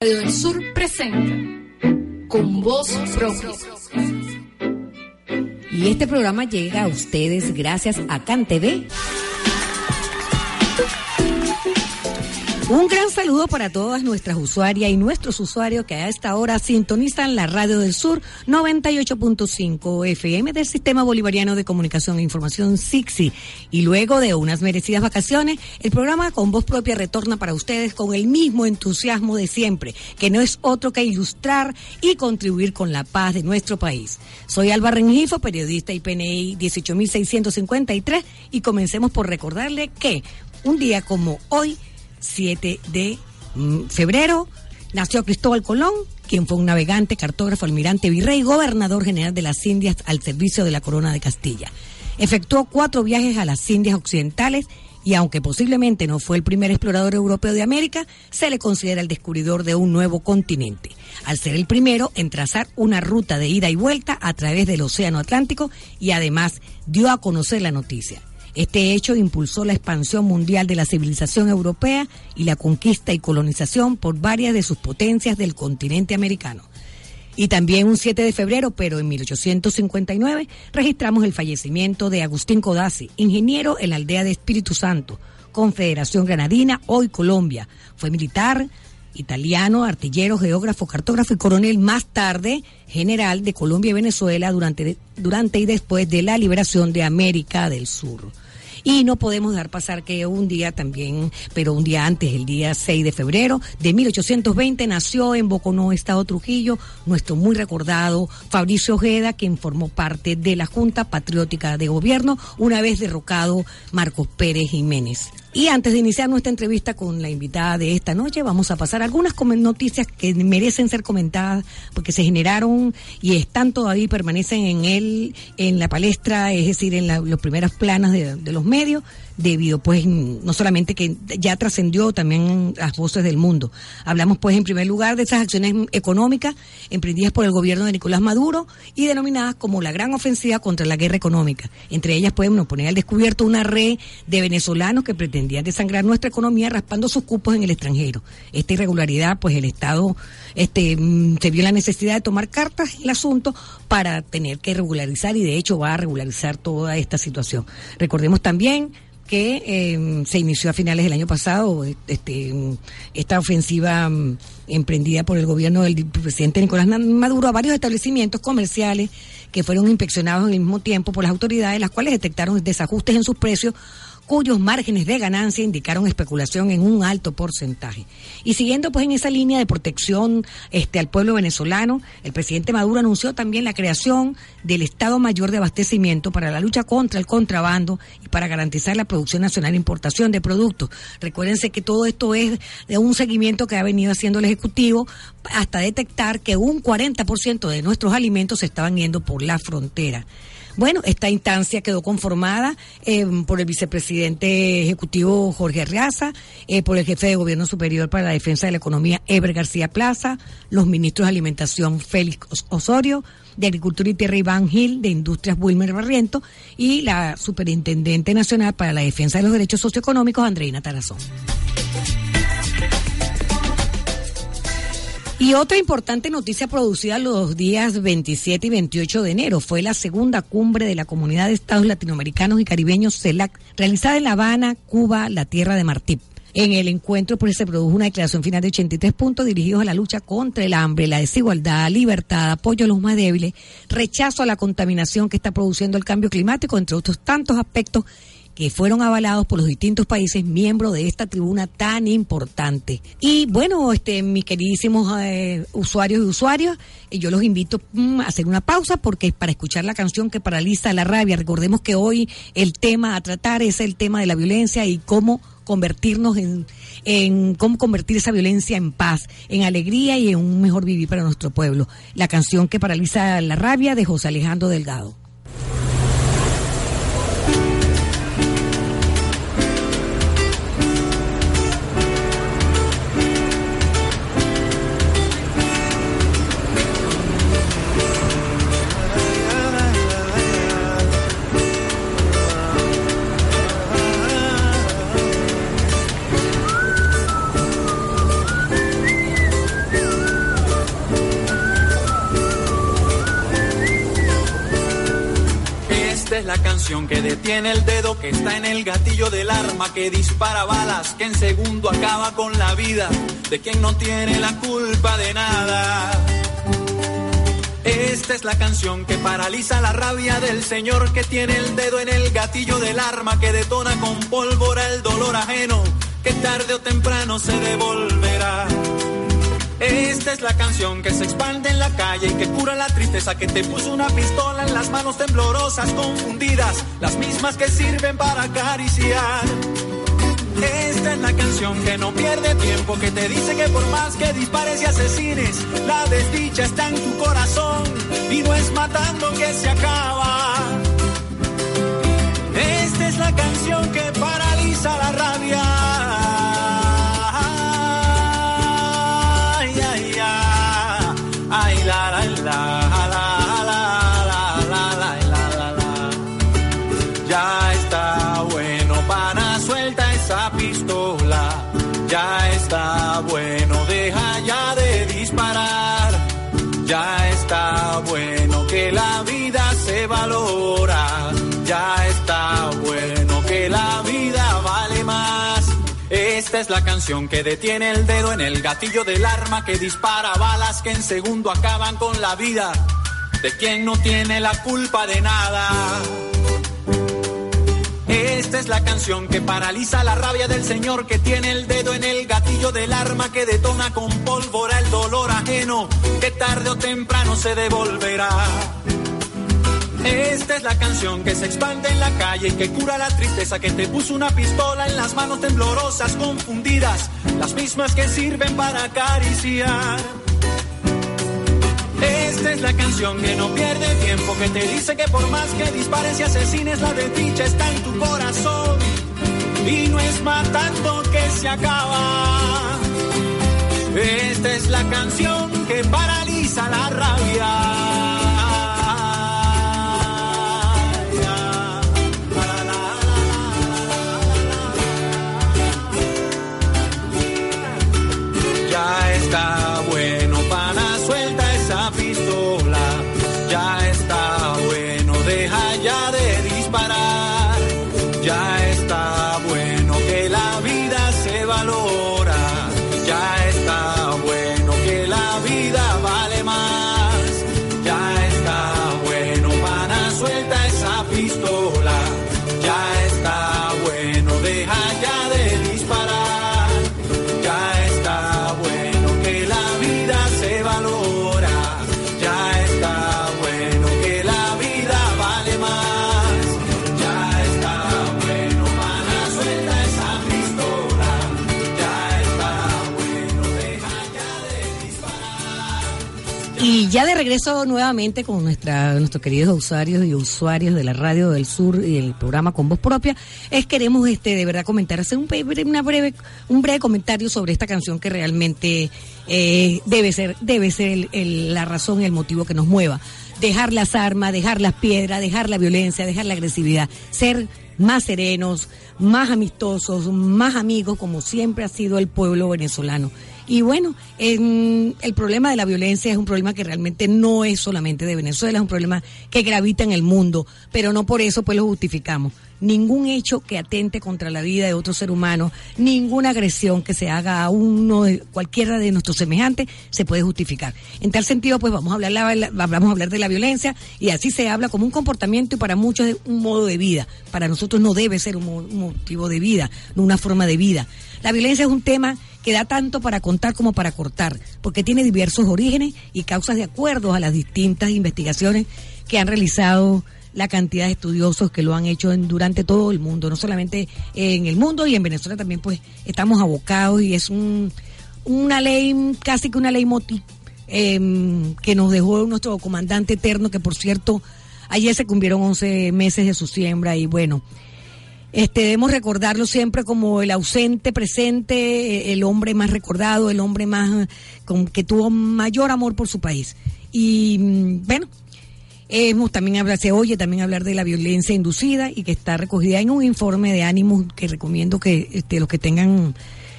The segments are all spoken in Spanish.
Radio del Sur presenta con voz propia. Y este programa llega a ustedes gracias a CanTV Un gran saludo para todas nuestras usuarias y nuestros usuarios que a esta hora sintonizan la Radio del Sur 98.5 FM del Sistema Bolivariano de Comunicación e Información SIXI. Y luego de unas merecidas vacaciones, el programa con voz propia retorna para ustedes con el mismo entusiasmo de siempre, que no es otro que ilustrar y contribuir con la paz de nuestro país. Soy Alba Rengifo, periodista IPNI 18653 y comencemos por recordarle que un día como hoy 7 de mm, febrero nació Cristóbal Colón, quien fue un navegante, cartógrafo, almirante, virrey, gobernador general de las Indias al servicio de la corona de Castilla. Efectuó cuatro viajes a las Indias Occidentales y aunque posiblemente no fue el primer explorador europeo de América, se le considera el descubridor de un nuevo continente, al ser el primero en trazar una ruta de ida y vuelta a través del Océano Atlántico y además dio a conocer la noticia. Este hecho impulsó la expansión mundial de la civilización europea y la conquista y colonización por varias de sus potencias del continente americano. Y también un 7 de febrero, pero en 1859, registramos el fallecimiento de Agustín Codazzi, ingeniero en la aldea de Espíritu Santo, Confederación Granadina, hoy Colombia. Fue militar, italiano, artillero, geógrafo, cartógrafo y coronel, más tarde general de Colombia y Venezuela durante, durante y después de la liberación de América del Sur. Y no podemos dejar pasar que un día también, pero un día antes, el día 6 de febrero de 1820, nació en Boconó, Estado Trujillo, nuestro muy recordado Fabricio Ojeda, quien formó parte de la Junta Patriótica de Gobierno, una vez derrocado Marcos Pérez Jiménez. Y antes de iniciar nuestra entrevista con la invitada de esta noche, vamos a pasar algunas noticias que merecen ser comentadas porque se generaron y están todavía permanecen en él, en la palestra, es decir, en la, los primeros planos de, de los medios medio debido pues no solamente que ya trascendió también las voces del mundo. Hablamos pues en primer lugar de esas acciones económicas emprendidas por el gobierno de Nicolás Maduro y denominadas como la gran ofensiva contra la guerra económica. Entre ellas podemos poner al descubierto una red de venezolanos que pretendían desangrar nuestra economía raspando sus cupos en el extranjero. Esta irregularidad pues el Estado este mm, se vio la necesidad de tomar cartas en el asunto para tener que regularizar y de hecho va a regularizar toda esta situación. Recordemos también que eh, se inició a finales del año pasado, este, esta ofensiva mm, emprendida por el gobierno del presidente Nicolás Maduro a varios establecimientos comerciales que fueron inspeccionados al mismo tiempo por las autoridades, las cuales detectaron desajustes en sus precios cuyos márgenes de ganancia indicaron especulación en un alto porcentaje. Y siguiendo pues en esa línea de protección este al pueblo venezolano, el presidente Maduro anunció también la creación del Estado Mayor de Abastecimiento para la lucha contra el contrabando y para garantizar la producción nacional e importación de productos. Recuérdense que todo esto es de un seguimiento que ha venido haciendo el Ejecutivo hasta detectar que un 40% de nuestros alimentos se estaban yendo por la frontera. Bueno, esta instancia quedó conformada eh, por el vicepresidente ejecutivo Jorge Arreaza, eh, por el jefe de Gobierno Superior para la Defensa de la Economía Eber García Plaza, los ministros de Alimentación Félix Osorio, de Agricultura y Tierra Iván Gil, de Industrias Wilmer Barriento y la Superintendente Nacional para la Defensa de los Derechos Socioeconómicos Andreina Tarazón. Y otra importante noticia producida los días 27 y 28 de enero fue la segunda cumbre de la Comunidad de Estados Latinoamericanos y Caribeños CELAC, realizada en La Habana, Cuba, la tierra de Martí. En el encuentro pues, se produjo una declaración final de 83 puntos dirigidos a la lucha contra el hambre, la desigualdad, libertad, apoyo a los más débiles, rechazo a la contaminación que está produciendo el cambio climático, entre otros tantos aspectos que fueron avalados por los distintos países miembros de esta tribuna tan importante. Y bueno, este, mis queridísimos eh, usuarios y usuarias, eh, yo los invito mm, a hacer una pausa porque para escuchar la canción que paraliza la rabia, recordemos que hoy el tema a tratar es el tema de la violencia y cómo convertirnos en, en cómo convertir esa violencia en paz, en alegría y en un mejor vivir para nuestro pueblo. La canción que paraliza la rabia de José Alejandro Delgado. Que detiene el dedo que está en el gatillo del arma que dispara balas que en segundo acaba con la vida de quien no tiene la culpa de nada. Esta es la canción que paraliza la rabia del señor que tiene el dedo en el gatillo del arma que detona con pólvora el dolor ajeno que tarde o temprano se devolverá. Esta es la canción que se expande en la calle y que cura la tristeza que te puso una pistola en las manos temblorosas, confundidas, las mismas que sirven para acariciar. Esta es la canción que no pierde tiempo, que te dice que por más que dispares y asesines, la desdicha está en tu corazón y no es matando que se acaba. Esta es la canción que paraliza la rabia. Esta es la canción que detiene el dedo en el gatillo del arma que dispara balas que en segundo acaban con la vida de quien no tiene la culpa de nada. Esta es la canción que paraliza la rabia del señor que tiene el dedo en el gatillo del arma que detona con pólvora el dolor ajeno que tarde o temprano se devolverá. Esta es la canción que se expande en la calle y que cura la tristeza que te puso una pistola en las manos temblorosas, confundidas, las mismas que sirven para acariciar. Esta es la canción que no pierde tiempo, que te dice que por más que dispares y asesines, la desdicha está en tu corazón. Y no es matando que se acaba. Esta es la canción que paraliza la rabia. Ya Ya de regreso nuevamente con nuestra, nuestros queridos usuarios y usuarios de la radio del sur y el programa con voz propia, es queremos este de verdad comentar, hacer un una breve, un breve comentario sobre esta canción que realmente eh, debe ser, debe ser el- la razón y el motivo que nos mueva. Dejar las armas, dejar las piedras, dejar la violencia, dejar la agresividad, ser más serenos, más amistosos, más amigos, como siempre ha sido el pueblo venezolano. Y bueno, en- el problema de la violencia es un problema que realmente no es solamente de Venezuela, es un problema que gravita en el mundo, pero no por eso pues lo justificamos. Ningún hecho que atente contra la vida de otro ser humano, ninguna agresión que se haga a uno, cualquiera de nuestros semejantes, se puede justificar. En tal sentido, pues vamos a hablar, la- la- vamos a hablar de la violencia y así se habla como un comportamiento y para muchos es un modo de vida. Para nosotros no debe ser un, mo- un motivo de vida, una forma de vida. La violencia es un tema que da tanto para contar como para cortar, porque tiene diversos orígenes y causas de acuerdo a las distintas investigaciones que han realizado la cantidad de estudiosos que lo han hecho en, durante todo el mundo, no solamente en el mundo y en Venezuela también pues estamos abocados y es un, una ley, casi que una ley moti, em, que nos dejó nuestro comandante eterno, que por cierto ayer se cumplieron 11 meses de su siembra y bueno, este, debemos recordarlo siempre como el ausente presente, el hombre más recordado, el hombre más con, que tuvo mayor amor por su país. Y mm, bueno, hemos también hablar, se oye también hablar de la violencia inducida y que está recogida en un informe de ánimos que recomiendo que este, los que tengan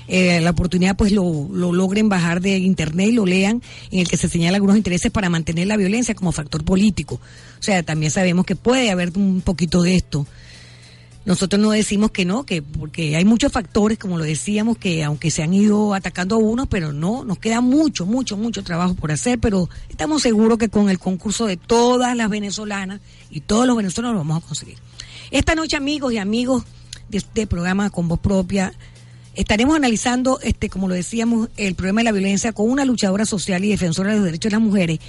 eh, la oportunidad pues lo, lo logren bajar de internet y lo lean, en el que se señala algunos intereses para mantener la violencia como factor político. O sea, también sabemos que puede haber un poquito de esto nosotros no decimos que no, que porque hay muchos factores, como lo decíamos, que aunque se han ido atacando a unos, pero no, nos queda mucho, mucho, mucho trabajo por hacer, pero estamos seguros que con el concurso de todas las venezolanas y todos los venezolanos lo vamos a conseguir. Esta noche, amigos y amigos de este programa con voz propia, estaremos analizando, este, como lo decíamos, el problema de la violencia con una luchadora social y defensora de los derechos de las mujeres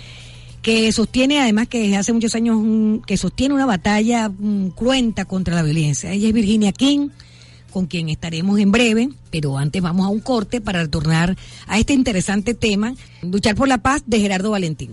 que sostiene además que desde hace muchos años que sostiene una batalla cruenta contra la violencia. Ella es Virginia King, con quien estaremos en breve, pero antes vamos a un corte para retornar a este interesante tema, luchar por la paz de Gerardo Valentín.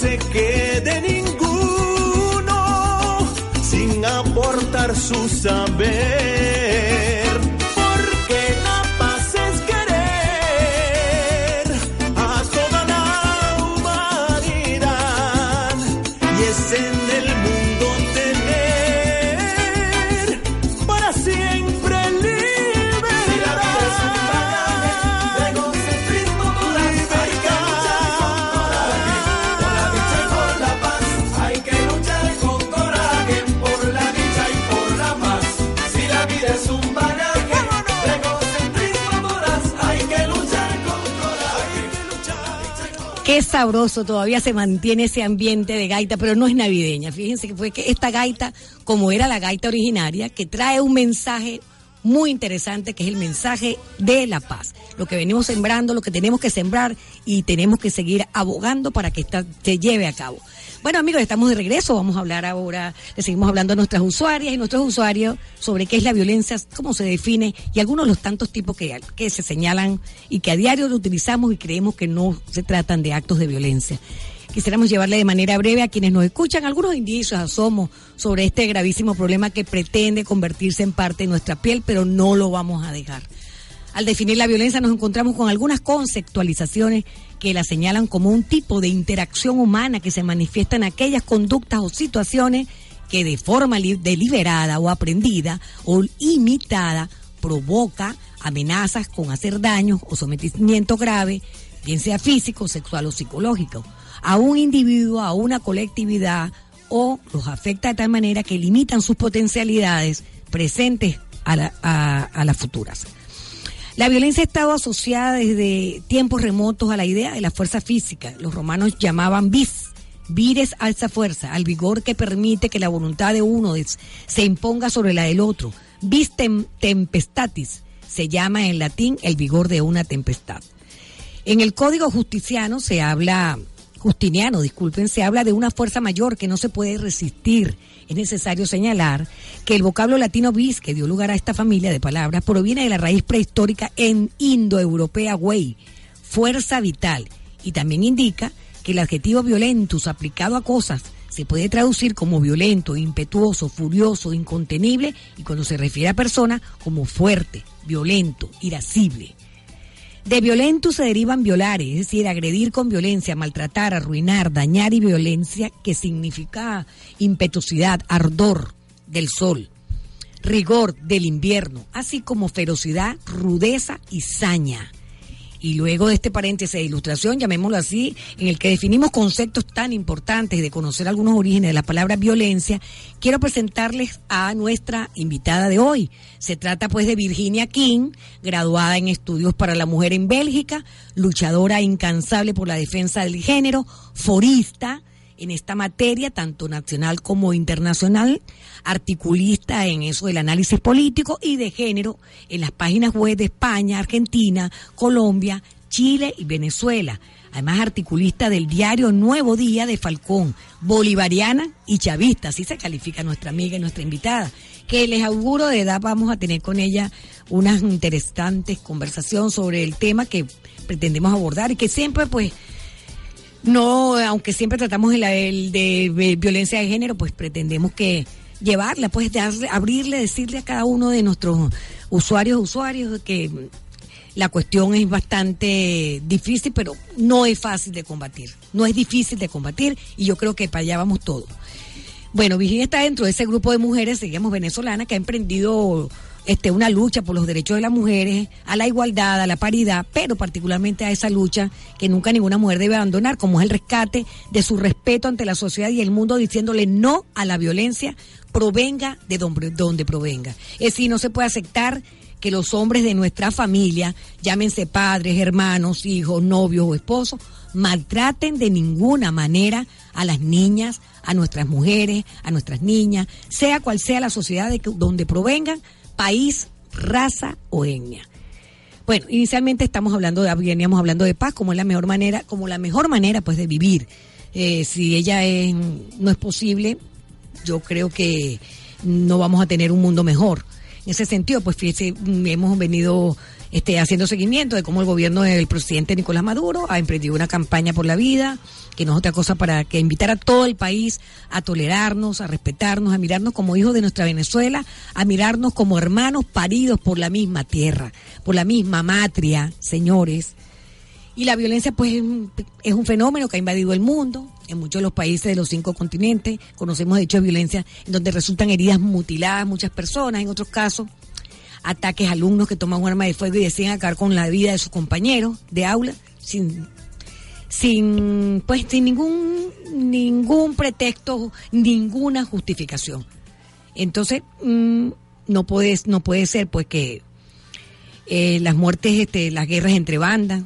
Se quede ninguno sin aportar su saber. Sabroso, todavía se mantiene ese ambiente de gaita, pero no es navideña. Fíjense que fue que esta gaita, como era la gaita originaria, que trae un mensaje muy interesante, que es el mensaje de la paz. Lo que venimos sembrando, lo que tenemos que sembrar y tenemos que seguir abogando para que esta se lleve a cabo. Bueno, amigos, estamos de regreso. Vamos a hablar ahora, le seguimos hablando a nuestras usuarias y nuestros usuarios sobre qué es la violencia, cómo se define y algunos de los tantos tipos que, que se señalan y que a diario lo utilizamos y creemos que no se tratan de actos de violencia. Quisiéramos llevarle de manera breve a quienes nos escuchan algunos indicios, asomos sobre este gravísimo problema que pretende convertirse en parte de nuestra piel, pero no lo vamos a dejar. Al definir la violencia nos encontramos con algunas conceptualizaciones que la señalan como un tipo de interacción humana que se manifiesta en aquellas conductas o situaciones que de forma li- deliberada o aprendida o imitada provoca amenazas con hacer daño o sometimiento grave, bien sea físico, sexual o psicológico, a un individuo, a una colectividad o los afecta de tal manera que limitan sus potencialidades presentes a, la- a las futuras. La violencia ha estado asociada desde tiempos remotos a la idea de la fuerza física. Los romanos llamaban vis. Vires alza fuerza, al vigor que permite que la voluntad de uno se imponga sobre la del otro. Vis tem- tempestatis se llama en latín el vigor de una tempestad. En el Código Justiciano se habla, Justiniano, disculpen, se habla de una fuerza mayor que no se puede resistir. Es necesario señalar que el vocablo latino vis, que dio lugar a esta familia de palabras, proviene de la raíz prehistórica en indoeuropea way, fuerza vital, y también indica que el adjetivo violentus aplicado a cosas se puede traducir como violento, impetuoso, furioso, incontenible, y cuando se refiere a persona, como fuerte, violento, irascible. De violentus se derivan violare, es decir, agredir con violencia, maltratar, arruinar, dañar y violencia, que significa impetuosidad, ardor del sol, rigor del invierno, así como ferocidad, rudeza y saña. Y luego de este paréntesis de ilustración, llamémoslo así, en el que definimos conceptos tan importantes de conocer algunos orígenes de la palabra violencia, quiero presentarles a nuestra invitada de hoy. Se trata pues de Virginia King, graduada en estudios para la mujer en Bélgica, luchadora incansable por la defensa del género, forista, en esta materia, tanto nacional como internacional, articulista en eso del análisis político y de género en las páginas web de España, Argentina, Colombia, Chile y Venezuela. Además, articulista del diario Nuevo Día de Falcón, bolivariana y chavista, así se califica nuestra amiga y nuestra invitada, que les auguro de edad vamos a tener con ella unas interesantes conversaciones sobre el tema que pretendemos abordar y que siempre pues no, aunque siempre tratamos el, el de, de violencia de género, pues pretendemos que llevarla, pues darle, abrirle, decirle a cada uno de nuestros usuarios, usuarios, que la cuestión es bastante difícil, pero no es fácil de combatir. No es difícil de combatir y yo creo que para allá vamos todos. Bueno, Virginia está dentro de ese grupo de mujeres, digamos, venezolanas, que ha emprendido este, una lucha por los derechos de las mujeres, a la igualdad, a la paridad, pero particularmente a esa lucha que nunca ninguna mujer debe abandonar, como es el rescate de su respeto ante la sociedad y el mundo, diciéndole no a la violencia, provenga de donde, donde provenga. Es decir, no se puede aceptar que los hombres de nuestra familia, llámense padres, hermanos, hijos, novios o esposos, maltraten de ninguna manera a las niñas, a nuestras mujeres, a nuestras niñas, sea cual sea la sociedad de donde provengan, país, raza o etnia. Bueno, inicialmente estamos hablando de, veníamos hablando de paz como la mejor manera, como la mejor manera pues de vivir. Eh, si ella es, no es posible, yo creo que no vamos a tener un mundo mejor. En ese sentido, pues fíjese, hemos venido este, haciendo seguimiento de cómo el gobierno del presidente Nicolás Maduro ha emprendido una campaña por la vida, que no es otra cosa para que invitar a todo el país a tolerarnos, a respetarnos, a mirarnos como hijos de nuestra Venezuela, a mirarnos como hermanos paridos por la misma tierra, por la misma matria, señores. Y la violencia, pues, es un fenómeno que ha invadido el mundo. En muchos de los países de los cinco continentes conocemos hechos de violencia en donde resultan heridas mutiladas muchas personas, en otros casos ataques a alumnos que toman un arma de fuego y deciden acabar con la vida de sus compañeros de aula sin sin pues sin ningún ningún pretexto ninguna justificación. Entonces mm, no puede no puede ser pues que eh, las muertes este las guerras entre bandas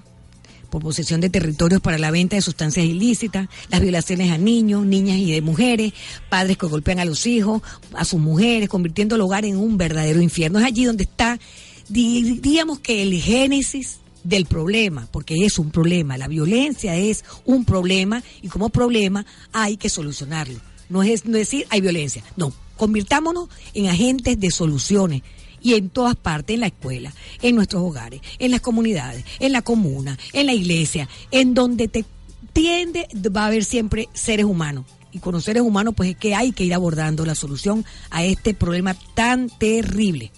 por posesión de territorios para la venta de sustancias ilícitas, las violaciones a niños, niñas y de mujeres, padres que golpean a los hijos, a sus mujeres, convirtiendo el hogar en un verdadero infierno. Es allí donde está, diríamos que el génesis del problema, porque es un problema, la violencia es un problema y como problema hay que solucionarlo. No es decir hay violencia, no, convirtámonos en agentes de soluciones y en todas partes, en la escuela, en nuestros hogares, en las comunidades, en la comuna, en la iglesia, en donde te tiende, va a haber siempre seres humanos. Y con los seres humanos, pues es que hay que ir abordando la solución a este problema tan terrible.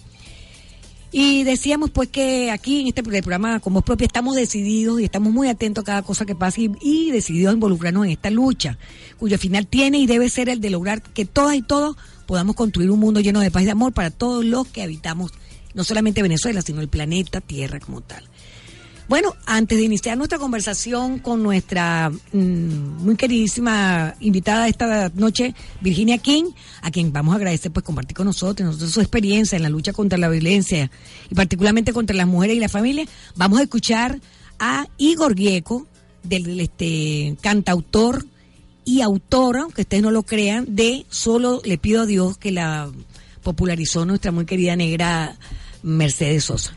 Y decíamos pues que aquí en este programa como es propio estamos decididos y estamos muy atentos a cada cosa que pasa y, y, decididos a involucrarnos en esta lucha, cuyo final tiene y debe ser el de lograr que todas y todos podamos construir un mundo lleno de paz y de amor para todos los que habitamos no solamente Venezuela, sino el planeta Tierra como tal. Bueno, antes de iniciar nuestra conversación con nuestra mmm, muy queridísima invitada esta noche, Virginia King, a quien vamos a agradecer pues compartir con nosotros, nosotros su experiencia en la lucha contra la violencia y particularmente contra las mujeres y la familia, vamos a escuchar a Igor Gieco, del este cantautor y autora, aunque ustedes no lo crean, de Solo le pido a Dios que la popularizó nuestra muy querida negra Mercedes Sosa.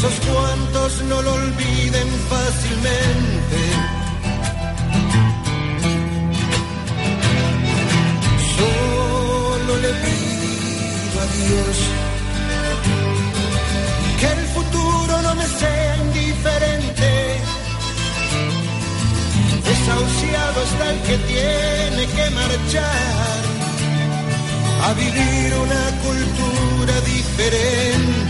esos cuantos no lo olviden fácilmente. Solo le pido a Dios que el futuro no me sea indiferente. Desahuciado está el que tiene que marchar a vivir una cultura diferente.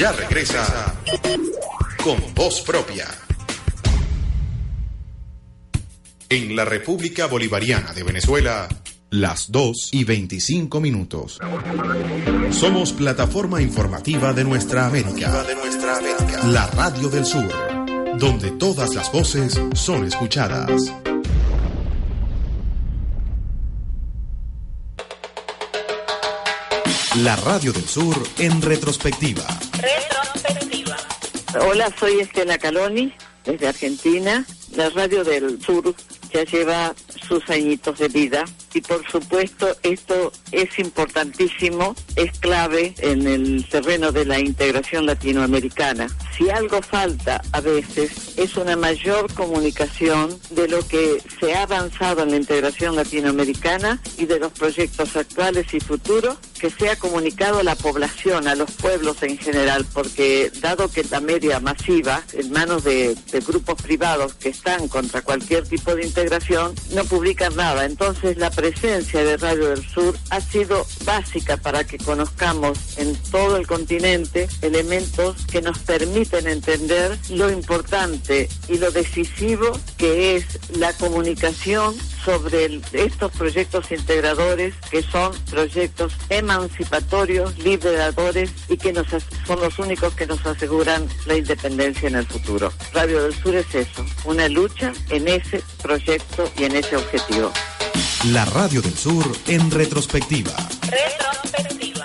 Ya regresa con voz propia. En la República Bolivariana de Venezuela, las 2 y 25 minutos. Somos plataforma informativa de nuestra América. De nuestra América. La Radio del Sur, donde todas las voces son escuchadas. La Radio del Sur en retrospectiva. Retrospectiva. Hola, soy Estela Caloni, desde Argentina. La Radio del Sur ya lleva sus añitos de vida y por supuesto esto es importantísimo, es clave en el terreno de la integración latinoamericana. Si algo falta a veces es una mayor comunicación de lo que se ha avanzado en la integración latinoamericana y de los proyectos actuales y futuros que sea comunicado a la población, a los pueblos en general, porque dado que la media masiva en manos de, grupos privados que están contra cualquier tipo de integración no publican nada, entonces la presencia de Radio del Sur ha sido básica para que conozcamos en todo el continente elementos que nos permiten entender lo importante y lo decisivo que es la comunicación sobre estos proyectos integradores que son proyectos emancipatorios, liberadores y que son los únicos que nos aseguran la independencia en el futuro. Radio del Sur es eso, una lucha en ese proyecto y en ese objetivo. La Radio del Sur en retrospectiva. Retrospectiva.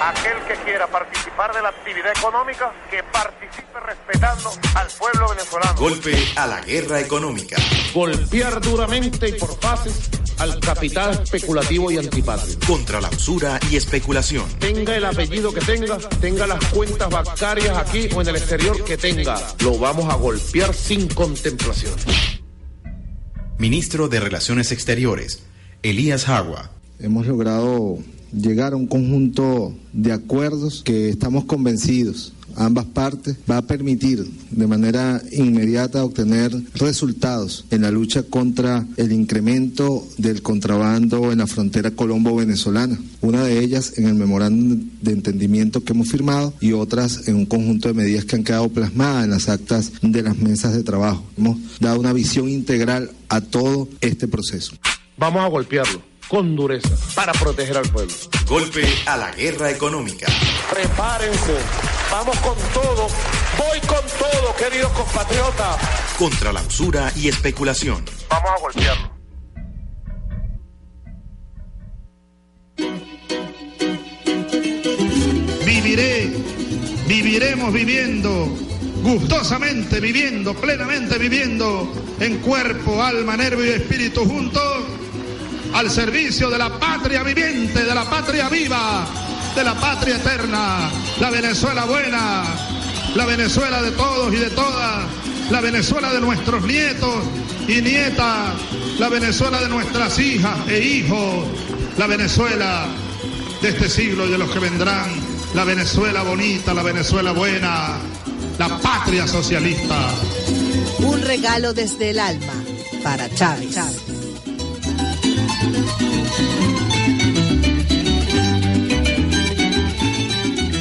Aquel que quiera participar de la actividad económica, que participe respetando al pueblo venezolano. Golpe a la guerra económica. golpear duramente y por fases al capital especulativo y antipatrio. Contra la usura y especulación. Tenga el apellido que tenga, tenga las cuentas bancarias aquí o en el exterior que tenga, lo vamos a golpear sin contemplación. Ministro de Relaciones Exteriores, Elías Jagua. Hemos logrado llegar a un conjunto de acuerdos que estamos convencidos ambas partes va a permitir de manera inmediata obtener resultados en la lucha contra el incremento del contrabando en la frontera colombo-venezolana. Una de ellas en el memorándum de entendimiento que hemos firmado y otras en un conjunto de medidas que han quedado plasmadas en las actas de las mesas de trabajo. Hemos dado una visión integral a todo este proceso. Vamos a golpearlo con dureza para proteger al pueblo. Golpe a la guerra económica. Prepárense, vamos con todo, voy con todo, queridos compatriotas. Contra la usura y especulación. Vamos a golpearlo. Viviré, viviremos viviendo, gustosamente viviendo, plenamente viviendo, en cuerpo, alma, nervio y espíritu juntos, al servicio de la patria viviente, de la patria viva, de la patria eterna, la Venezuela buena, la Venezuela de todos y de todas, la Venezuela de nuestros nietos y nietas, la Venezuela de nuestras hijas e hijos, la Venezuela de este siglo y de los que vendrán, la Venezuela bonita, la Venezuela buena, la patria socialista. Un regalo desde el alma para Chávez.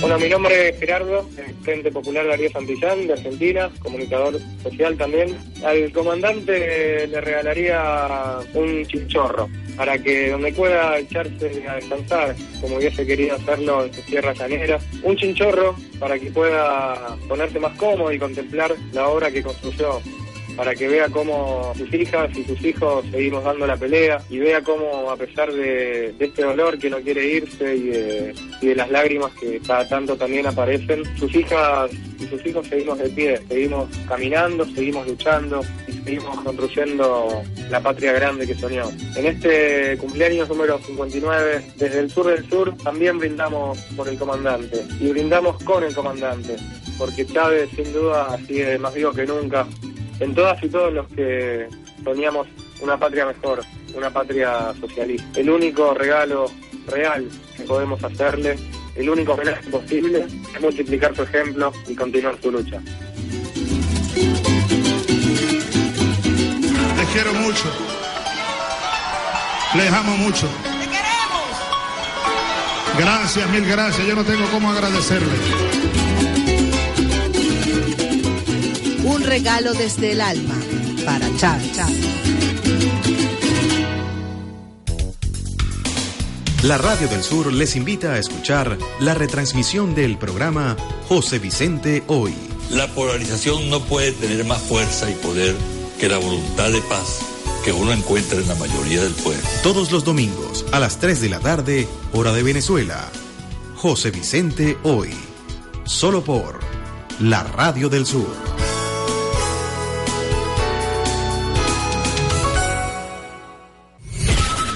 Bueno, mi nombre es Gerardo, Frente Popular Darío Santillán, de Argentina, comunicador social también. Al comandante le regalaría un chinchorro para que donde pueda echarse a descansar, como hubiese querido hacerlo en sus tierras llaneras. Un chinchorro para que pueda ponerse más cómodo y contemplar la obra que construyó para que vea cómo sus hijas y sus hijos seguimos dando la pelea y vea cómo a pesar de, este dolor que no quiere irse y de, las lágrimas que cada tanto también aparecen, sus hijas y sus hijos seguimos de pie, seguimos caminando, seguimos luchando y seguimos construyendo la patria grande que soñó. En este cumpleaños número 59, desde el sur del sur, también brindamos por el comandante y brindamos con el comandante, porque Chávez sin duda sigue más vivo que nunca en todas y todos los que soñamos una patria mejor, una patria socialista. El único regalo real que podemos hacerle, el único homenaje posible, es multiplicar su ejemplo y continuar su lucha. Les quiero mucho. Les amo mucho. queremos! Gracias, mil gracias. Yo no tengo cómo agradecerle. Un regalo desde el alma para Chávez. La Radio del Sur les invita a escuchar la retransmisión del programa José Vicente Hoy. La polarización no puede tener más fuerza y poder que la voluntad de paz que uno encuentra en la mayoría del pueblo. Todos los domingos a las 3 de la tarde, hora de Venezuela. José Vicente Hoy. Solo por la Radio del Sur.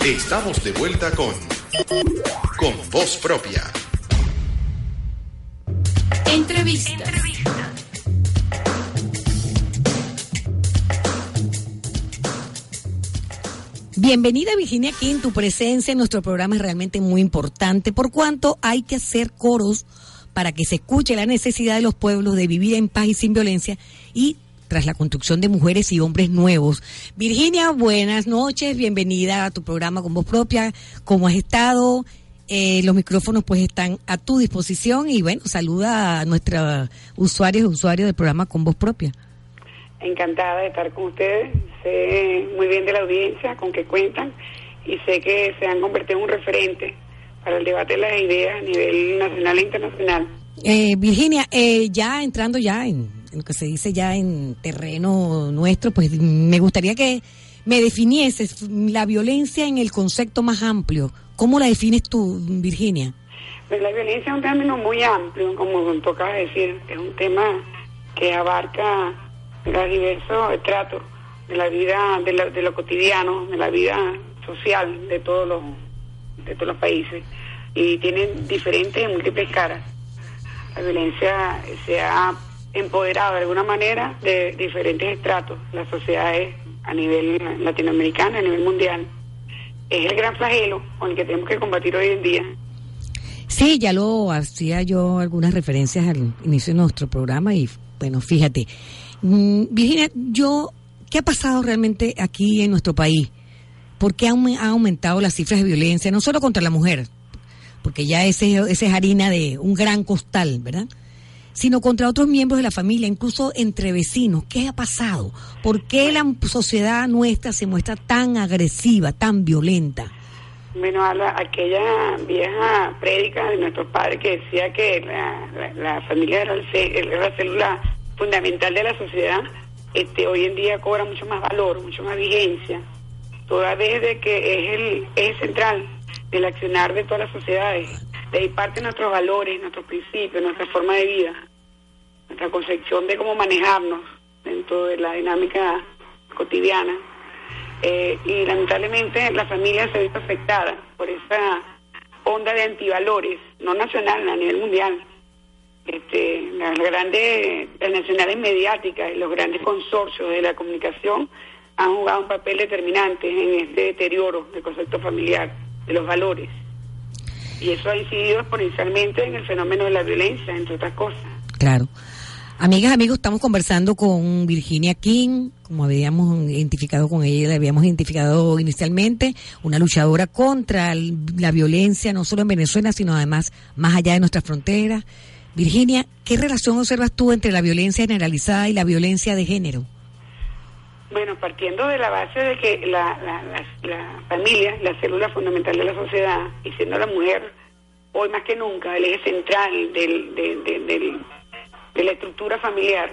Estamos de vuelta con Con Voz Propia. Entrevista. Bienvenida Virginia King, tu presencia en nuestro programa es realmente muy importante por cuanto hay que hacer coros para que se escuche la necesidad de los pueblos de vivir en paz y sin violencia y tras la construcción de mujeres y hombres nuevos. Virginia, buenas noches, bienvenida a tu programa con voz propia. ¿Cómo has estado? Eh, los micrófonos pues están a tu disposición y bueno, saluda a nuestros usuarios y usuarios del programa con voz propia. Encantada de estar con ustedes, sé muy bien de la audiencia con que cuentan y sé que se han convertido en un referente para el debate de las ideas a nivel nacional e internacional. Eh, Virginia, eh, ya entrando ya en, lo que se dice ya en terreno nuestro, pues me gustaría que me definieses la violencia en el concepto más amplio. ¿Cómo la defines tú, Virginia? Pues la violencia es un término muy amplio, como tocas decir, es un tema que abarca los diversos estratos de la vida, de, de lo cotidiano, de la vida social de todos los, de todos los países y tiene diferentes y múltiples caras. La violencia se ha empoderado de alguna manera de diferentes estratos, las sociedades a nivel latinoamericano, a nivel mundial. Es el gran flagelo con el que tenemos que combatir hoy en día. Sí, ya lo hacía yo algunas referencias al inicio de nuestro programa y bueno, fíjate, mm, Virginia, yo, ¿qué ha pasado realmente aquí en nuestro país? ¿Por qué han aumentado las cifras de violencia, no solo contra la mujer, porque ya ese, ese es harina de un gran costal, ¿verdad? Sino contra otros miembros de la familia, incluso entre vecinos. ¿Qué ha pasado? ¿Por qué la sociedad nuestra se muestra tan agresiva, tan violenta? Bueno, a aquella vieja prédica de nuestros padres que decía que la, familia era, la célula fundamental de la sociedad, este, hoy en día cobra mucho más valor, mucho más vigencia, toda vez de que es el eje central del accionar de todas las sociedades. De ahí parte nuestros valores, nuestros principios, nuestra forma de vida, nuestra concepción de cómo manejarnos dentro de la dinámica cotidiana. Eh, y lamentablemente la familia se ha visto afectada por esa onda de antivalores, no nacional, a nivel mundial. Este, las grandes, las nacionales mediáticas y los grandes consorcios de la comunicación han jugado un papel determinante en este deterioro del concepto familiar, de los valores. Y eso ha incidido exponencialmente en el fenómeno de la violencia, entre otras cosas. Claro. Amigas, amigos, estamos conversando con Virginia King, como habíamos identificado con ella, la habíamos identificado inicialmente, una luchadora contra la violencia, no solo en Venezuela, sino además más allá de nuestras fronteras. Virginia, ¿qué relación observas tú entre la violencia generalizada y la violencia de género? Bueno, partiendo de la base de que la, la, la, la familia, la célula fundamental de la sociedad, y siendo la mujer hoy más que nunca el eje central del, del- del- del- de la estructura familiar,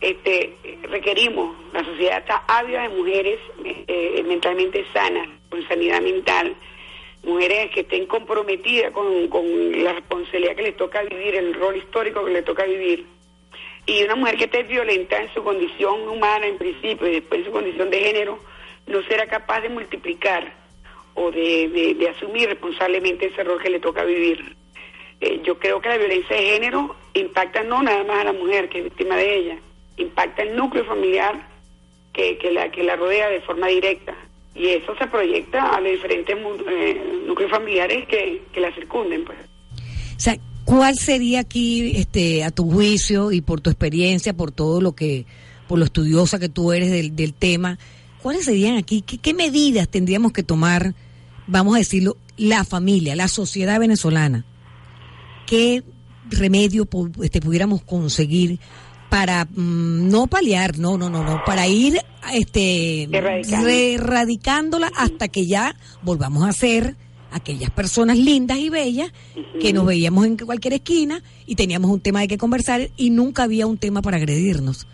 este, requerimos, la sociedad está ávida de mujeres eh, mentalmente sanas, con sanidad mental, mujeres que estén comprometidas con, con la responsabilidad que les toca vivir, el rol histórico que les toca vivir. Y una mujer que esté violenta en su condición humana en principio y después en su condición de género, no será capaz de multiplicar o de, de- asumir responsablemente ese rol que le toca vivir. Eh, yo creo que la violencia de género impacta no nada más a la mujer que es víctima de ella, impacta el núcleo familiar que, que, la, que la rodea de forma directa. Y eso se proyecta a los diferentes eh, núcleos familiares que, que la circunden. Pues. ¿Cuál sería aquí, este, a tu juicio y por tu experiencia, por todo lo que, por lo estudiosa que tú eres del, del tema, cuáles serían aquí, qué, qué medidas tendríamos que tomar, vamos a decirlo, la familia, la sociedad venezolana? ¿Qué remedio este, pudiéramos conseguir para mm, no paliar, no, no, no, no, para ir este erradicándola hasta que ya volvamos a ser aquellas personas lindas y bellas que nos veíamos en cualquier esquina y teníamos un tema de que conversar y nunca había un tema para agredirnos.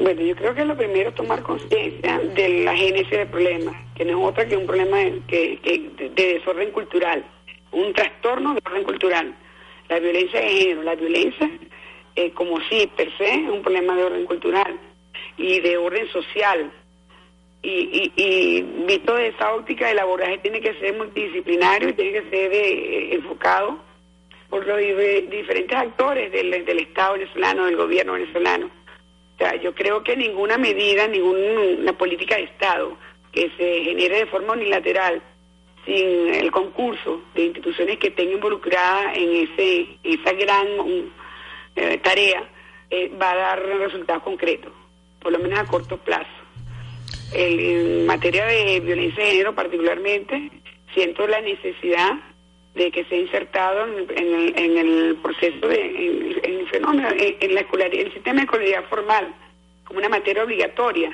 Bueno, yo creo que lo primero es tomar conciencia de la génesis del problema, que no es otra que un problema de, que, que- de desorden cultural, un trastorno de orden cultural. La violencia de género, la violencia eh, como sí, per se, es un problema de orden cultural y de orden social. Y, y, y visto de esa óptica, el abordaje tiene que ser multidisciplinario y tiene que ser eh, enfocado por los di- diferentes actores del, del Estado venezolano, del gobierno venezolano. O sea, yo creo que ninguna medida, ninguna política de Estado que se genere de forma unilateral, sin el concurso de instituciones que estén involucradas en ese esa gran eh, tarea, eh, va a dar resultados concretos, por lo menos a corto plazo. El- en materia de violencia de género particularmente, siento la necesidad de que sea insertado en el, en el, en el proceso de en, en el fenómeno, en, la escolaridad, el sistema de escolaridad formal, como una materia obligatoria,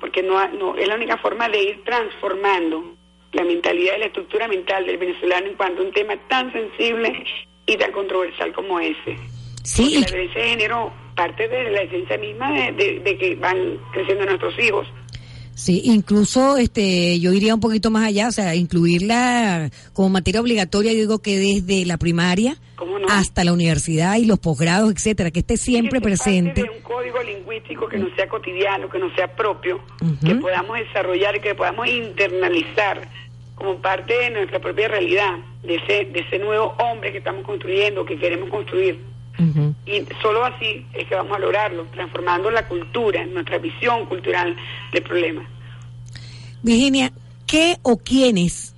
porque no, no es la única forma de ir transformando la mentalidad y la estructura mental del venezolano en cuanto a un tema tan sensible y tan controversial como ese. Sí. Porque la violencia de género parte de la esencia misma de, de- de que van creciendo nuestros hijos. Sí, incluso este, yo iría un poquito más allá, o sea, incluirla como materia obligatoria, yo digo que desde la primaria hasta la universidad y los posgrados, etcétera, que esté siempre presente. un código lingüístico que no sea cotidiano, que no sea propio, que podamos desarrollar y que podamos internalizar como parte de nuestra propia realidad, de ese, de ese nuevo hombre que estamos construyendo, que queremos construir. Y solo así es que vamos a lograrlo, transformando la cultura, nuestra visión cultural del problema. Virginia, ¿qué o quiénes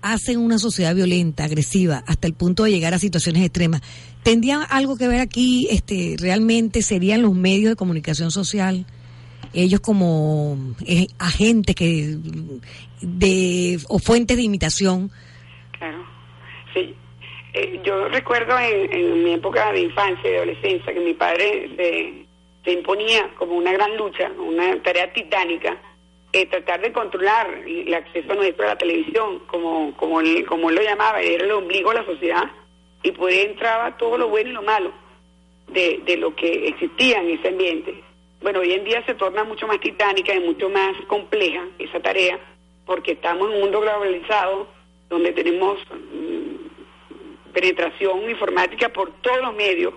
hacen una sociedad violenta, agresiva, hasta el punto de llegar a situaciones extremas? ¿Tendrían algo que ver aquí? Este, ¿Realmente serían los medios de comunicación social? Ellos como eh, agentes que de o fuentes de imitación. Claro. Sí. Eh, yo recuerdo en, mi época de infancia y de adolescencia que mi padre se, imponía como una gran lucha, una tarea titánica, eh, tratar de controlar el acceso nuestro a la televisión, como, como, él, como lo llamaba, era el ombligo de la sociedad, y por ahí entraba todo lo bueno y lo malo de, de lo que existía en ese ambiente. Bueno, hoy en día se torna mucho más titánica y mucho más compleja esa tarea, porque estamos en un mundo globalizado donde tenemos penetración informática por todos los medios.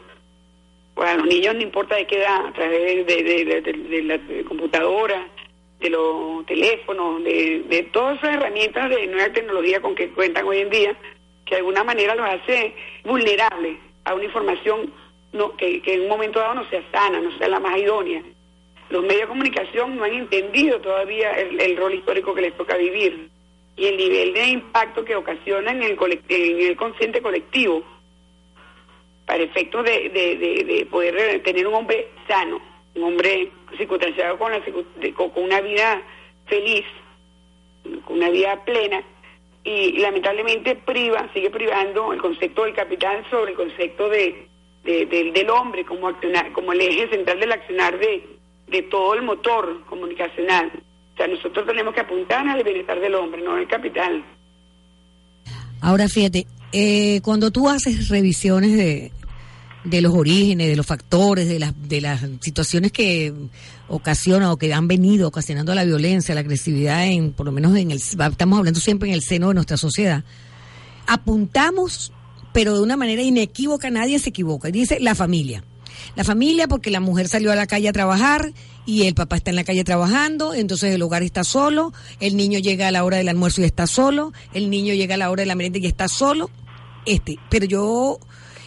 A los niños no importa de qué edad, a través de, de, de, de- la computadora, de los teléfonos, de, todas esas herramientas de nueva tecnología con que cuentan hoy en día, que de alguna manera los hace vulnerables a una información que, en un momento dado no sea sana, no sea la más idónea. Los medios de comunicación no han entendido todavía el rol histórico que les toca vivir y el nivel de impacto que ocasiona en el, en el consciente colectivo. para efectos de, de, de, de poder eh, tener un hombre sano, un hombre circunstanciado con, la, con una vida feliz, con una vida plena, y, lamentablemente priva, sigue privando el concepto del capital sobre el concepto de, de- del- del hombre como, accionar, como el eje central del accionar de, de todo el motor comunicacional. Sea, nosotros tenemos que apuntar al bienestar del hombre, no al capital. Ahora fíjate, eh, cuando tú haces revisiones de, de los orígenes, de los factores, de las, de las situaciones que ocasionan o que han venido ocasionando la violencia, la agresividad, en, por lo menos en el, estamos hablando siempre en el seno de nuestra sociedad, apuntamos, pero de una manera inequívoca, nadie se equivoca, dice la familia. La familia porque la mujer salió a la calle a trabajar y el papá está en la calle trabajando, entonces el hogar está solo, el niño llega a la hora del almuerzo y está solo, el niño llega a la hora de la merienda y está solo. Este, pero yo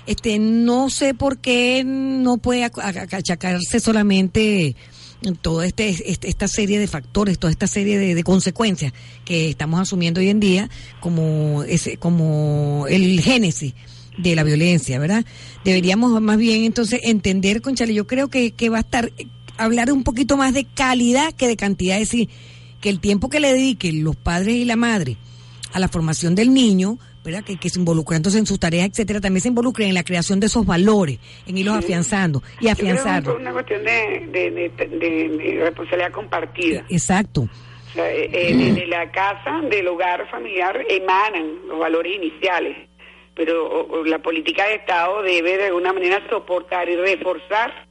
este no sé por qué no puede ac- ac- achacarse solamente toda este, este- esta serie de factores, toda esta serie de, de consecuencias que estamos asumiendo hoy en día como ese, como el génesis de la violencia, ¿verdad? Deberíamos más bien entonces entender, Conchale, yo creo que, que va a estar, hablar un poquito más de calidad que de cantidad, es decir, que el tiempo que le dediquen los padres y la madre a la formación del niño, ¿verdad? Que, que se involucren entonces en sus tareas, etcétera, también se involucren en la creación de esos valores, en irlos Sí. afianzando y afianzarlos. es una cuestión de, de, de- de- de responsabilidad compartida. Exacto. O sea, eh, eh, desde la casa, del hogar familiar, emanan los valores iniciales, pero o- o la política de Estado debe de alguna manera soportar y reforzar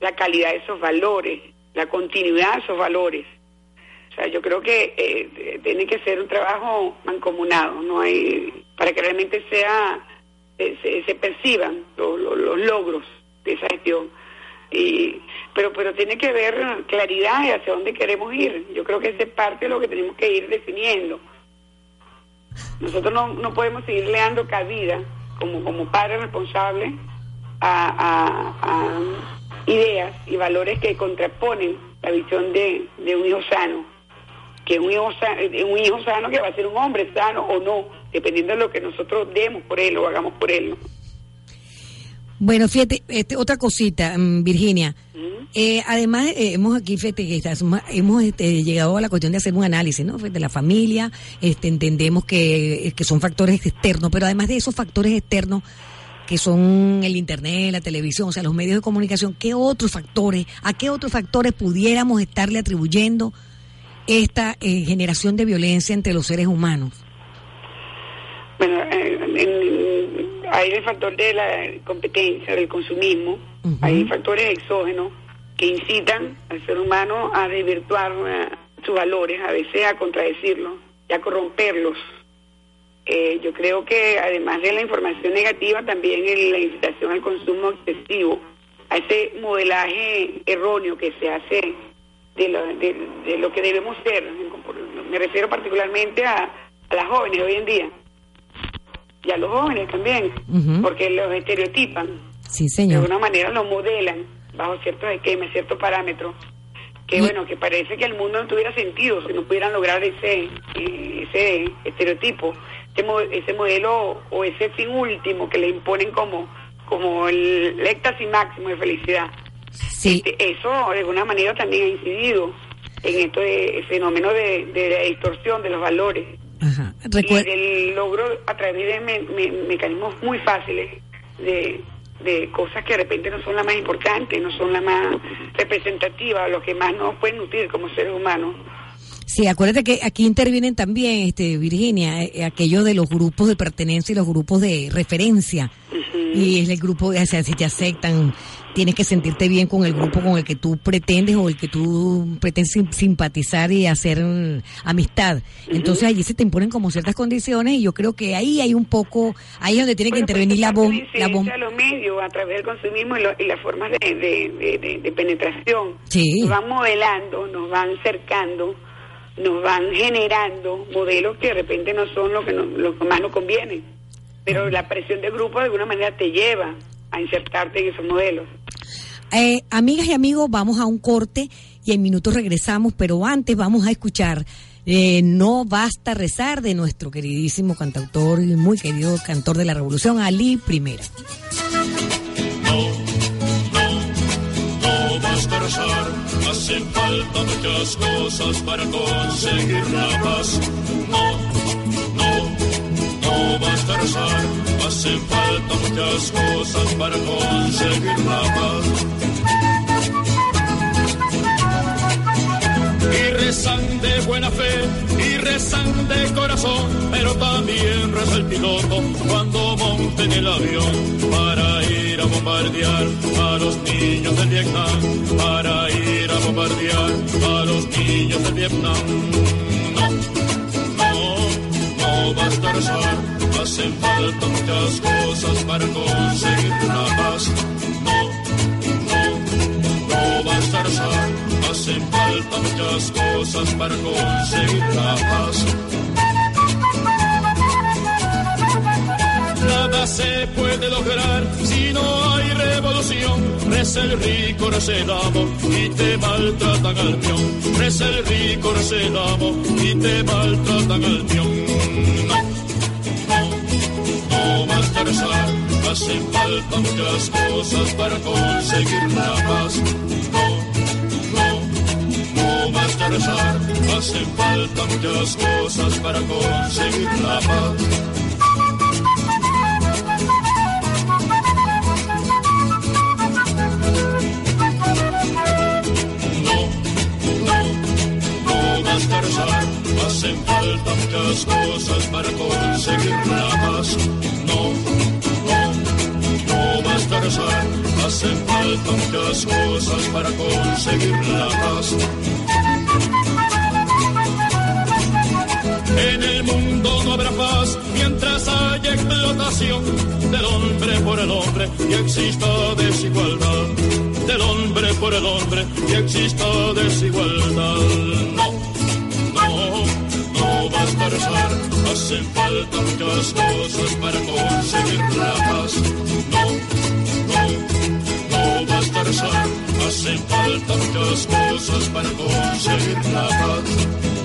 la calidad de esos valores, la continuidad de esos valores. O sea, yo creo que eh, tiene que ser un trabajo mancomunado, no hay para que realmente sea eh, se, perciban los, los- logros de esa gestión. Y, pero pero tiene que haber claridad de hacia dónde queremos ir. Yo creo que esa es parte de lo que tenemos que ir definiendo. Nosotros no, no podemos seguirle dando cabida como, como padres responsables a- a ideas y valores que contraponen la visión de, de un hijo sano. Que un hijo, sa- eh, un hijo sano que va a ser un hombre sano o no, dependiendo de lo que nosotros demos por él o hagamos por él. ¿no? Bueno, fíjate, este, otra cosita, mm, Virginia. Eh, además, eh, hemos aquí, fíjate, que hemos este, llegado a la cuestión de hacer un análisis, ¿no? De la familia, este, entendemos que, que son factores externos, pero además de esos factores externos, que son el internet, la televisión, o sea, los medios de comunicación, ¿qué otros factores, a qué otros factores pudiéramos estarle atribuyendo esta eh, generación de violencia entre los seres humanos? Bueno, eh, en- hay el factor de la competencia, del consumismo, hay factores exógenos que incitan al ser humano a desvirtuar eh, sus valores, a veces a contradecirlos y a corromperlos. Eh, yo creo que además de la información negativa, también el- la incitación al consumo excesivo, a ese modelaje erróneo que se hace de lo, de, de lo que debemos ser. Me refiero particularmente a, a las jóvenes hoy en día y a los jóvenes también, porque los estereotipan, Sí, de señor. alguna manera los modelan bajo ciertos esquemas, ciertos parámetros, que bueno, que parece que el mundo no tuviera sentido si no pudieran lograr ese, eh, ese estereotipo, ese, mo- ese modelo o ese fin último que le imponen como, como el, el éxtasis máximo de felicidad. Sí. Este, eso de alguna manera también ha incidido en esto de, el fenómeno de, de la distorsión de los valores Recuer- y del logro a través de me- me- mecanismos muy fáciles de, de cosas que de repente no son las más importantes, no son las más representativas, los que más nos pueden nutrir como seres humanos. Sí, acuérdate que aquí intervienen también, este, Virginia, eh, aquello de los grupos de pertenencia y los grupos de referencia. Y es el grupo, o sea, si te aceptan, tienes que sentirte bien con el grupo con el que tú pretendes o el que tú pretendes sim- simpatizar y hacer mm, amistad. Entonces allí se te imponen como ciertas condiciones y yo creo que ahí hay un poco, ahí es donde tiene que intervenir la voz, la voz. los medios a través del consumismo y, lo- y las formas de, de- de- de- de penetración. Sí. Nos van modelando, nos van cercando, nos van generando modelos que de repente no son lo que, no- lo más nos conviene. Pero la presión del grupo de alguna manera te lleva a insertarte en esos modelos. Eh, amigas y amigos, vamos a un corte y en minutos regresamos, pero antes vamos a escuchar eh, No Basta Rezar de nuestro queridísimo cantautor y muy querido cantor de la Revolución, Ali Primera. Hacen falta muchas cosas para conseguir la paz. No, no, no basta rezar, hacen falta muchas cosas para conseguir la paz. y rezan de buena fe de corazón, pero también reza el piloto cuando monten el avión para ir a bombardear a los niños del Vietnam, para ir a bombardear a los niños del Vietnam. No, no, no basta rezar, hacen falta muchas cosas para conseguir la paz. No, no, no basta rezar, hacen falta muchas cosas para conseguir la paz. Nada se puede lograr si no hay revolución. Reza el rico, amo y te maltratan al peón. Reza el rico, amo y te maltratan al peón. No, no, no basta rezar, hacen falta muchas cosas para conseguir la paz. No, no, no basta rezar, hacen falta muchas cosas para conseguir la paz. no basta rezar, hacen falta muchas cosas para conseguir la paz. No, no, no basta rezar, hacen falta muchas cosas para conseguir la paz. En el mundo no habrá paz mientras haya explotación del hombre por el hombre y exista desigualdad. Del hombre por el hombre y exista desigualdad. No, no, no basta rezar, hacen falta muchas cosas para conseguir la paz. No, no, no basta rezar, hacen falta muchas cosas para conseguir la paz.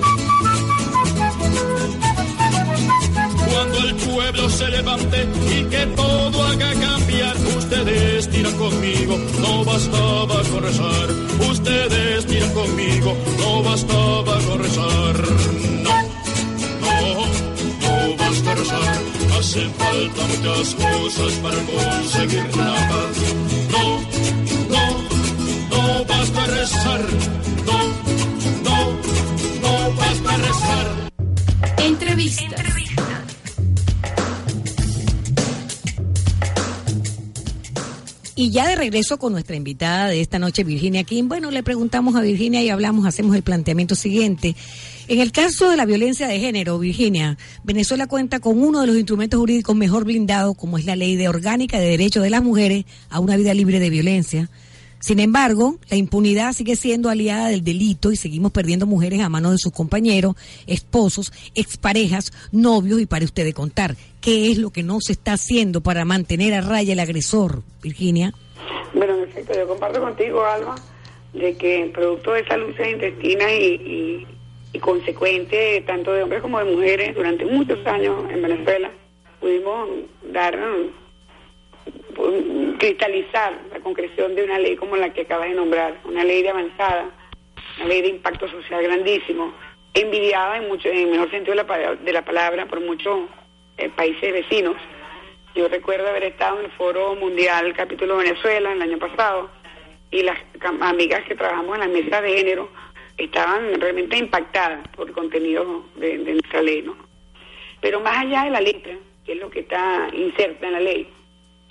Se levante y que todo haga cambiar, ustedes tiran conmigo, no bastaba con rezar. Ustedes tiran conmigo, no bastaba con rezar. No, no, no basta rezar, hacen falta muchas cosas para conseguir la paz. No, no, no basta rezar. No, no, no basta rezar. Entrevistas. Y ya de regreso con nuestra invitada de esta noche, Virginia King. Bueno, le preguntamos a Virginia y hablamos, hacemos el planteamiento siguiente. En el caso de la violencia de género, Virginia, Venezuela cuenta con uno de los instrumentos jurídicos mejor blindados, como es la Ley de Orgánica de Derechos de las Mujeres a una vida libre de violencia. Sin embargo, la impunidad sigue siendo aliada del delito y seguimos perdiendo mujeres a manos de sus compañeros, esposos, exparejas, novios y para usted contar. ¿Qué es lo que no se está haciendo para mantener a raya el agresor, Virginia? Bueno, en efecto, yo comparto contigo, Alba, de que producto de esa lucha intestina y, y, consecuente, tanto de hombres como de mujeres, durante muchos años en Venezuela, pudimos dar, cristalizar la concreción de una ley como la que acabas de nombrar, una ley de avanzada, una ley de impacto social grandísimo, envidiada en mucho, en el mejor sentido de la, de la palabra por muchos eh, países vecinos. Yo recuerdo haber estado en el Foro Mundial Capítulo Venezuela el año pasado y las amigas que trabajamos en las mesas de género estaban realmente impactadas por el contenido de, de nuestra ley, ¿no? Pero más allá de la letra, que es lo que está inserta en la ley,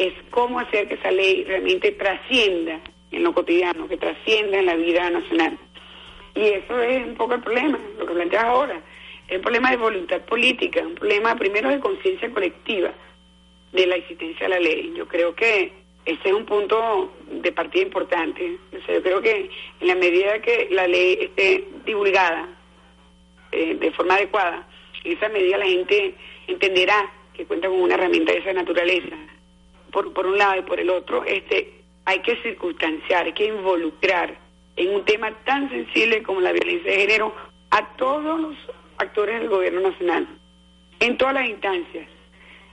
es cómo hacer que esa ley realmente trascienda en lo cotidiano, que trascienda en la vida nacional. Y eso es un poco el problema, lo que planteas ahora. Es un problema de voluntad política, un problema primero de conciencia colectiva de la existencia de la ley. Yo creo que ese es un punto de partida importante. O sea, yo creo que en la medida que la ley esté divulgada eh, de forma adecuada, en esa medida la gente entenderá que cuenta con una herramienta de esa naturaleza. Por, por un lado y por el otro, este, hay que circunstanciar, hay que involucrar en un tema tan sensible como la violencia de género a todos los actores del gobierno nacional, en todas las instancias,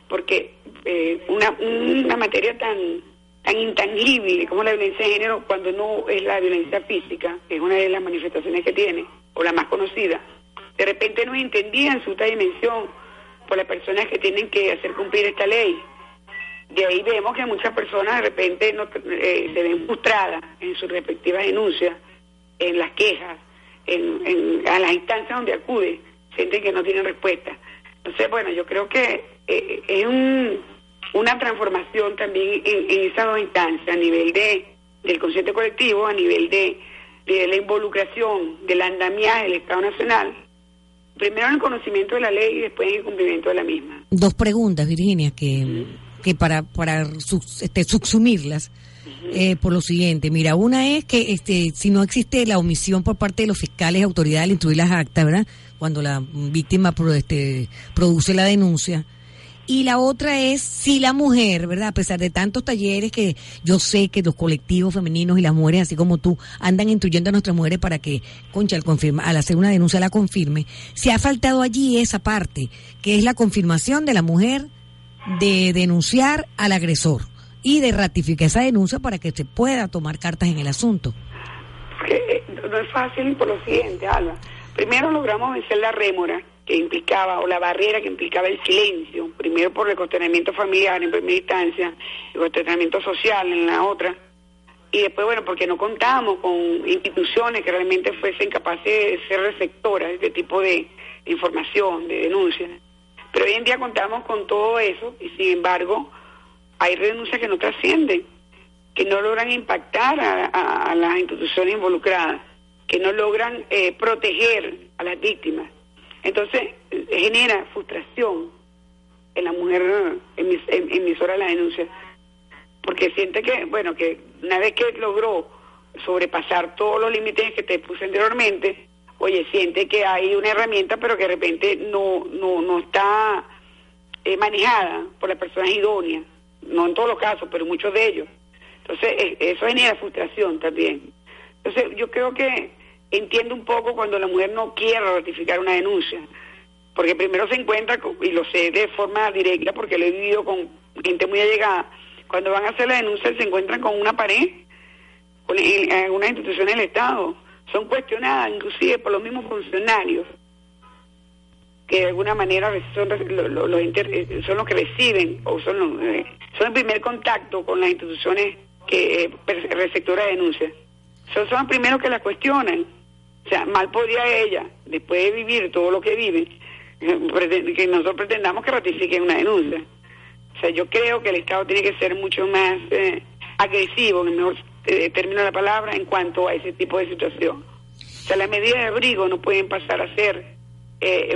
porque eh, una, una materia tan tan intangible como la violencia de género cuando no es la violencia física, que es una de las manifestaciones que tiene, o la más conocida. De repente no es entendida en su otra dimensión por las personas que tienen que hacer cumplir esta ley. De ahí vemos que muchas personas de repente no, eh, se ven frustradas en sus respectivas denuncias, en las quejas, en, a las instancias donde acude, sienten que no tienen respuesta. Entonces, bueno, yo creo que eh, es un, una transformación también en, en esas dos instancias, a nivel de del consciente colectivo, a nivel de, de la involucración del andamiaje del Estado Nacional, primero en el conocimiento de la ley y después en el cumplimiento de la misma. Dos preguntas, Virginia, que, que para, para este, subsumirlas. Eh, por lo siguiente, mira, una es que este, si no existe la omisión por parte de los fiscales autoridades al instruir las actas, ¿verdad? Cuando la víctima este, produce la denuncia, y la otra es si la mujer, ¿verdad? A pesar de tantos talleres que yo sé que los colectivos femeninos y las mujeres, así como tú, andan instruyendo a nuestras mujeres para que, concha, al, confirma, al hacer una denuncia la confirme, se ha faltado allí esa parte, que es la confirmación de la mujer de denunciar al agresor y de ratificar esa denuncia para que se pueda tomar cartas en el asunto. Eh, no es fácil por lo siguiente, Alba. Primero logramos vencer la rémora que implicaba, o la barrera que implicaba el silencio, primero por el consternamiento familiar en primera instancia, el consternamiento social en la otra, y después, bueno, porque no contábamos con instituciones que realmente fuesen capaces de ser receptoras de este tipo de, información, de denuncias. Pero hoy en día contamos con todo eso y sin embargo hay denuncias que no trascienden, que no logran impactar a, las instituciones involucradas, que no logran eh, proteger a las víctimas. Entonces genera frustración en la mujer emisora de la denuncia, porque siente que, bueno, que una vez que logró sobrepasar todos los límites que te puse anteriormente, oye, siente que hay una herramienta, pero que de repente no, no, no está eh, manejada por las personas idóneas, no en todos los casos, pero en muchos de ellos. Entonces, eso genera frustración también. Entonces, yo creo que entiendo un poco cuando la mujer no quiere ratificar una denuncia, porque primero se encuentra, y lo sé de forma directa porque lo he vivido con gente muy allegada, cuando van a hacer la denuncia se encuentran con una pared, con algunas instituciones del Estado, son cuestionadas inclusive por los mismos funcionarios que de alguna manera son, los, eh, son los que reciben o son, los, eh, son el primer contacto con las instituciones que eh, receptoras de denuncias. Son, son los primeros que la cuestionan o sea, mal podría ella, después de vivir todo lo que vive, eh, que nosotros pretendamos que ratifiquen una denuncia. O sea, yo creo que el Estado tiene que ser mucho más eh, agresivo, en el mejor eh, término de la palabra, en cuanto a ese tipo de situación. O sea, las medidas de abrigo no pueden pasar a ser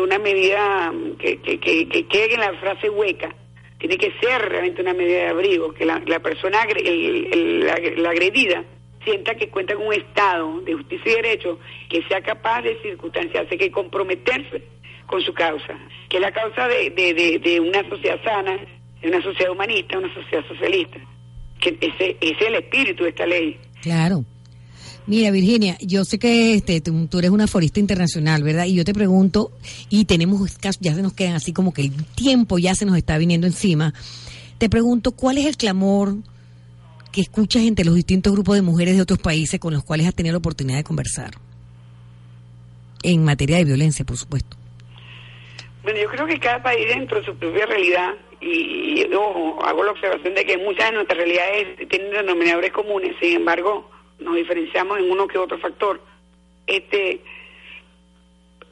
una medida que, que, que, que, quede en la frase hueca. Tiene que ser realmente una medida de abrigo, que la, la persona, la agredida, sienta que cuenta con un Estado de justicia y derecho que sea capaz de circunstanciarse, que comprometerse con su causa, que es la causa de, de, de, una sociedad sana, de una sociedad humanista, una sociedad socialista. Que ese, ese es el espíritu de esta ley. Claro. Mira, Virginia, yo sé que este, tú, eres una forista internacional, ¿verdad? Y yo te pregunto, y tenemos, ya se nos quedan así como que el tiempo ya se nos está viniendo encima. Te pregunto, ¿cuál es el clamor que escuchas entre los distintos grupos de mujeres de otros países con los cuales has tenido la oportunidad de conversar? En materia de violencia, por supuesto. Bueno, yo creo que cada país dentro de su propia realidad, y, ojo, hago la observación de que muchas de nuestras realidades tienen denominadores comunes, sin embargo, nos diferenciamos en uno que otro factor. Este,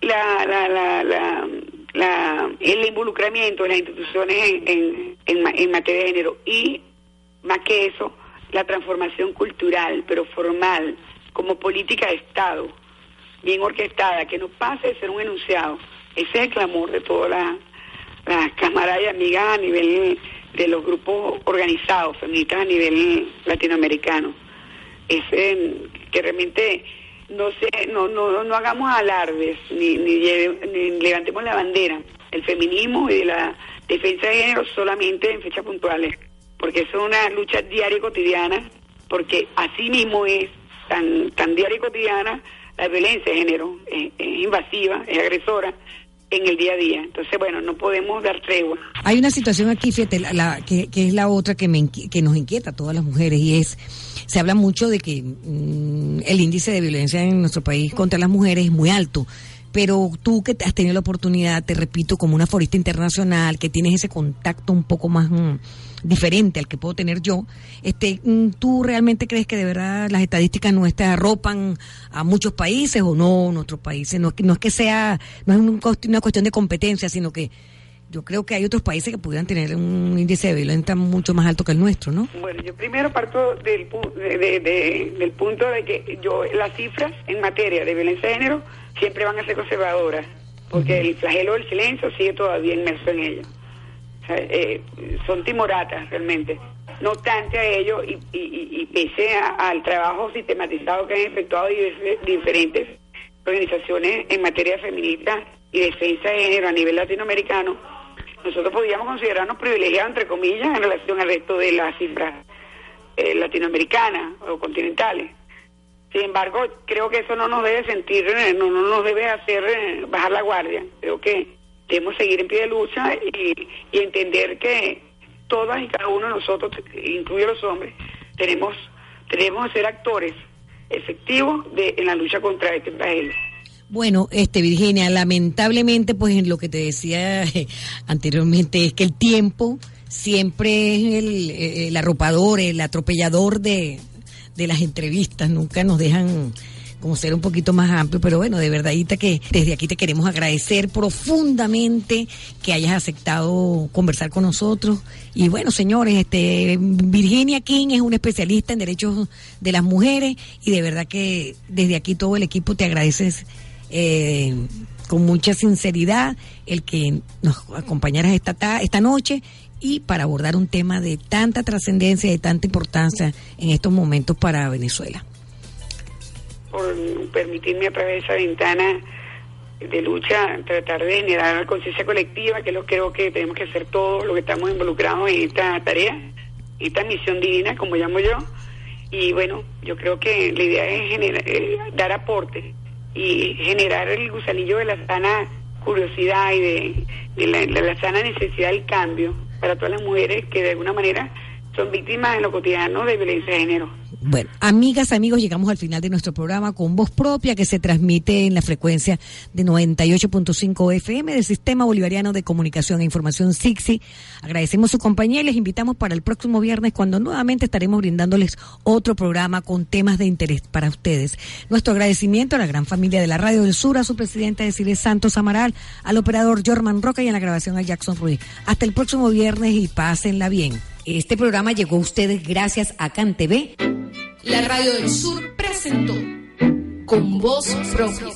la, la, la, la, el involucramiento de las instituciones en, en, en materia de género y, más que eso, la transformación cultural, pero formal, como política de Estado, bien orquestada, que no pase de ser un enunciado. Ese es el clamor de todas las la camaradas y amigas a nivel de los grupos organizados, feministas a nivel latinoamericano. Es que realmente no se, no, no, no hagamos alardes ni, ni, ni levantemos la bandera el feminismo y de la defensa de género solamente en fechas puntuales porque es una lucha diaria y cotidiana, porque así mismo es tan, tan diaria y cotidiana la violencia de género, es, invasiva, es agresora, en el día a día. Entonces, bueno, no podemos dar tregua. Hay una situación aquí, fíjate, la, que, que, es la otra que, me, que nos inquieta a todas las mujeres y es, se habla mucho de que mm, el índice de violencia en nuestro país contra las mujeres es muy alto. Pero tú que has tenido la oportunidad, te repito, como una forista internacional, que tienes ese contacto un poco más... Mm, diferente al que puedo tener yo, este, mm, ¿tú realmente crees que de verdad las estadísticas nuestras arropan a muchos países o no nuestros países? No, no es que sea, no es una cuestión de competencia, sino que yo creo que hay otros países que pudieran tener un índice de violencia mucho más alto que el nuestro, ¿no? Bueno, yo primero parto del, del punto de que yo las cifras en materia de violencia de género siempre van a ser conservadoras, porque el flagelo del silencio sigue todavía inmerso en ello. Eh, son timoratas realmente. No obstante a ello, y, y, pese al trabajo sistematizado que han efectuado diferentes organizaciones en materia feminista y defensa de género a nivel latinoamericano, nosotros podríamos considerarnos privilegiados, entre comillas, en relación al resto de las cifras eh, latinoamericanas o continentales. Sin embargo, creo que eso no nos debe sentir, eh, no, no nos debe hacer bajar la guardia. Creo que debemos seguir en pie de lucha y, entender que todas y cada uno de nosotros, incluye los hombres, tenemos, tenemos que ser actores efectivos de, en la lucha contra este flagelo. Bueno, este Virginia, lamentablemente, pues en lo que te decía anteriormente es que el tiempo siempre es el, el arropador, el atropellador de, de las entrevistas, nunca nos dejan como ser un poquito más amplio, pero bueno, de verdad que desde aquí te queremos agradecer profundamente que hayas aceptado conversar con nosotros. Y bueno, señores, este Virginia King es una especialista en derechos de las mujeres y de verdad que desde aquí todo el equipo te agradeces eh, con mucha sinceridad el que nos acompañaras esta, esta noche y para abordar un tema de tanta trascendencia de tanta importancia en estos momentos para Venezuela por permitirme a través de esa ventana de lucha tratar de generar conciencia colectiva, que lo creo que tenemos que hacer todos los que estamos involucrados en esta tarea, esta misión divina, como llamo yo. Y bueno, yo creo que la idea es generar, eh, dar aporte y generar el gusanillo de la sana curiosidad y de, la, la sana necesidad del cambio para todas las mujeres que de alguna manera son víctimas en lo cotidiano de violencia de género. Bueno, amigas, amigos, llegamos al final de nuestro programa con voz propia que se transmite en la frecuencia de 98.5 FM del Sistema Bolivariano de Comunicación e Información SIXI. Agradecemos su compañía y les invitamos para el próximo viernes cuando nuevamente estaremos brindándoles otro programa con temas de interés para ustedes. Nuestro agradecimiento a la gran familia de la Radio del Sur, a su presidente Desiree Santos Amaral, al operador Jorman Roca y en la grabación a Jackson Ruiz. Hasta el próximo viernes y pásenla bien. Este programa llegó a ustedes gracias a CanTV. La Radio del Sur presentó con voz propia